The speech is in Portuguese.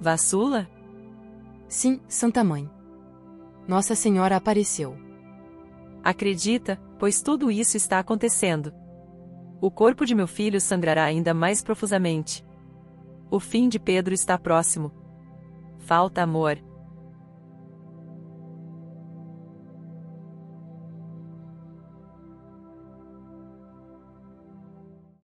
Vassula? Sim, Santa Mãe. Nossa Senhora apareceu. Acredita, pois tudo isso está acontecendo. O corpo de meu filho sangrará ainda mais profusamente. O fim de Pedro está próximo. Falta amor,